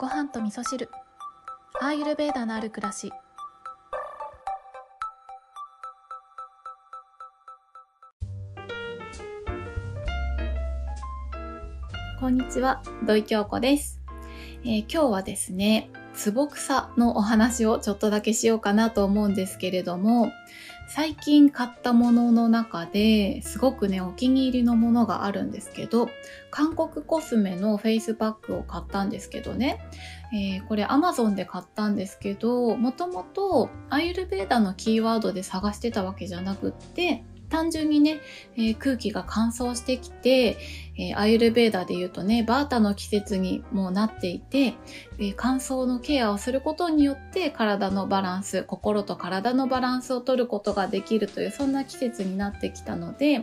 ご飯と味噌汁。アーユルベーダのある暮らし。こんにちは土井京子です、えー今日はですねツボ草のお話をちょっとだけしようかなと思うんですけれども最近買ったものの中ですごくねお気に入りのものがあるんですけど韓国コスメのフェイスパックを買ったんですけどね、えーこれ Amazon で買ったんですけどもともとアーユルヴェーダのキーワードで探してたわけじゃなくって単純にね、えー空気が乾燥してきて、えーアーユルヴェーダで言うとね、ヴァータの季節にもなっていて、えー乾燥のケアをすることによって体のバランス、心と体のバランスを取ることができるという、そんな季節になってきたので、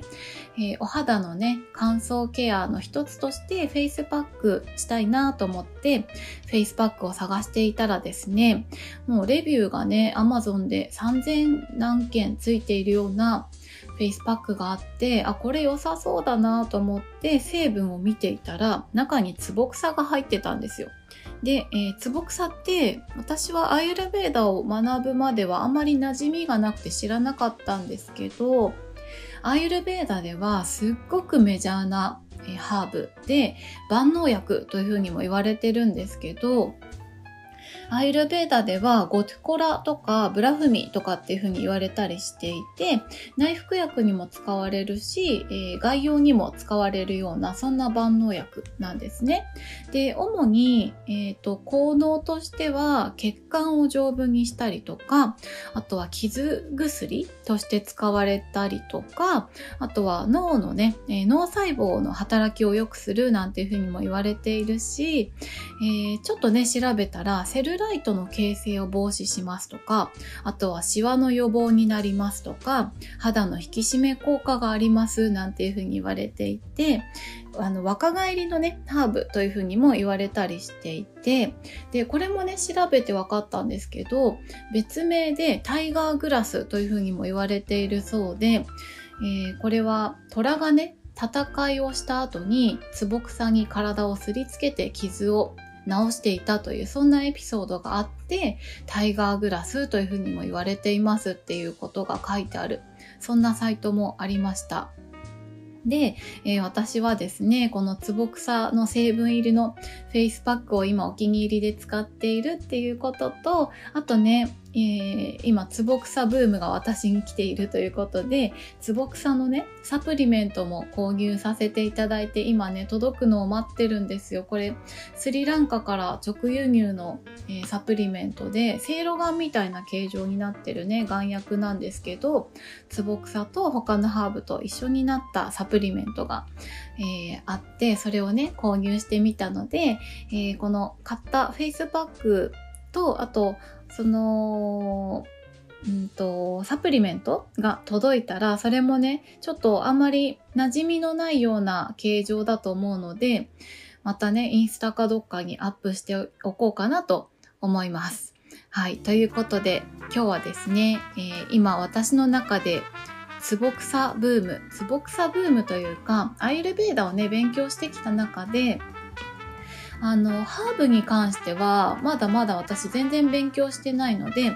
えお肌のね、乾燥ケアの一つとしてフェイスパックしたいなと思って、フェイスパックを探していたらですね、もうレビューがね、Amazon で3000何件ついているようなフェイスパックがあって、あ、これ良さそうだなと思って成分を見ていたら、中にツボ草が入ってたんですよ。で、えー、ツボ草って私はアーユルヴェーダを学ぶまではあまり馴染みがなくて知らなかったんですけど、アイルベーダではすっごくメジャーなハーブで万能薬というふうにも言われてるんですけど、アイルベーダではゴテコラとかブラフミとかっていうふうに言われたりしていて、内服薬にも使われるし、えー外用にも使われるようなそんな万能薬なんですね。で、主に、えーと効能としては血管を丈夫にしたりとか、あとは傷薬として使われたりとか、あとは脳のね、えー脳細胞の働きを良くするなんていうふうにも言われているし、えーちょっとね、調べたらセルライトの形成を防止しますとか、あとはシワの予防になりますとか、肌の引き締め効果がありますなんていうふうに言われていて、あの、若返りのね、ハーブというふうにも言われたりしていて、で、これもね、調べて分かったんですけど、別名でタイガーグラスというふうにも言われているそうで、えーこれは虎がね、戦いをした後にツボ草に体をすりつけて傷を直していたというそんなエピソードがあってタイガーグラスというふうにも言われていますっていうことが書いてあるそんなサイトもありました。で、えー私はですねこのツボ草の成分入りのフェイスパックを今お気に入りで使っているっていうこととあとね、えー今ツボ草ブームが私に来ているということでツボ草のねサプリメントも購入させていただいて今ね届くのを待ってるんですよ。これスリランカから直輸入の、えーサプリメントで正露丸みたいな形状になってるね丸薬なんですけどツボ草と他のハーブと一緒になったサプリメントが、えーあってそれをね購入してみたので、えこの買ったフェイスパックとあとそのうんとサプリメントが届いたらそれもねちょっとあんまり馴染みのないような形状だと思うのでまたねインスタかどっかにアップしておこうかなと思います。はいということで今日はですね、えー今私の中でツボ草ブームツボ草ブームというかアイルベーダをね勉強してきた中であのハーブに関してはまだまだ私全然勉強してないので、え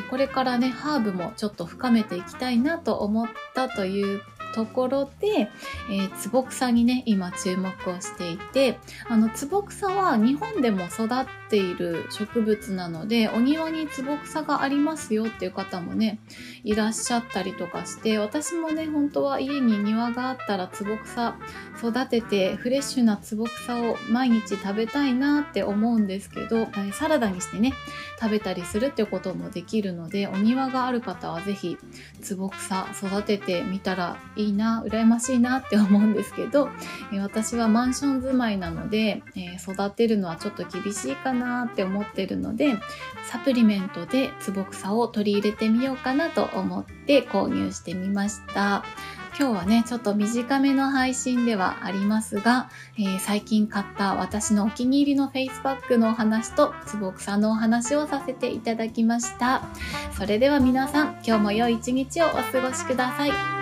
ーこれからねハーブもちょっと深めていきたいなと思ったというところで、えー、ツボ草にね今注目をしていてあのツボ草は日本でも育っている植物なのでお庭にツボ草がありますよっていう方もねいらっしゃったりとかして私もね本当は家に庭があったらツボ草育ててフレッシュなツボ草を毎日食べたいなって思うんですけどサラダにしてね食べたりするってこともできるのでお庭がある方は是非ツボ草育ててみたらいいいいな羨ましいなって思うんですけど、え私はマンション住まいなので、え育てるのはちょっと厳しいかなって思ってるのでサプリメントでツボ草を取り入れてみようかなと思って購入してみました。今日はね、ちょっと短めの配信ではありますが、えー最近買った私のお気に入りのフェイスパックのお話と、つぼくさんのお話をさせていただきました。それでは皆さん、今日も良い一日をお過ごしください。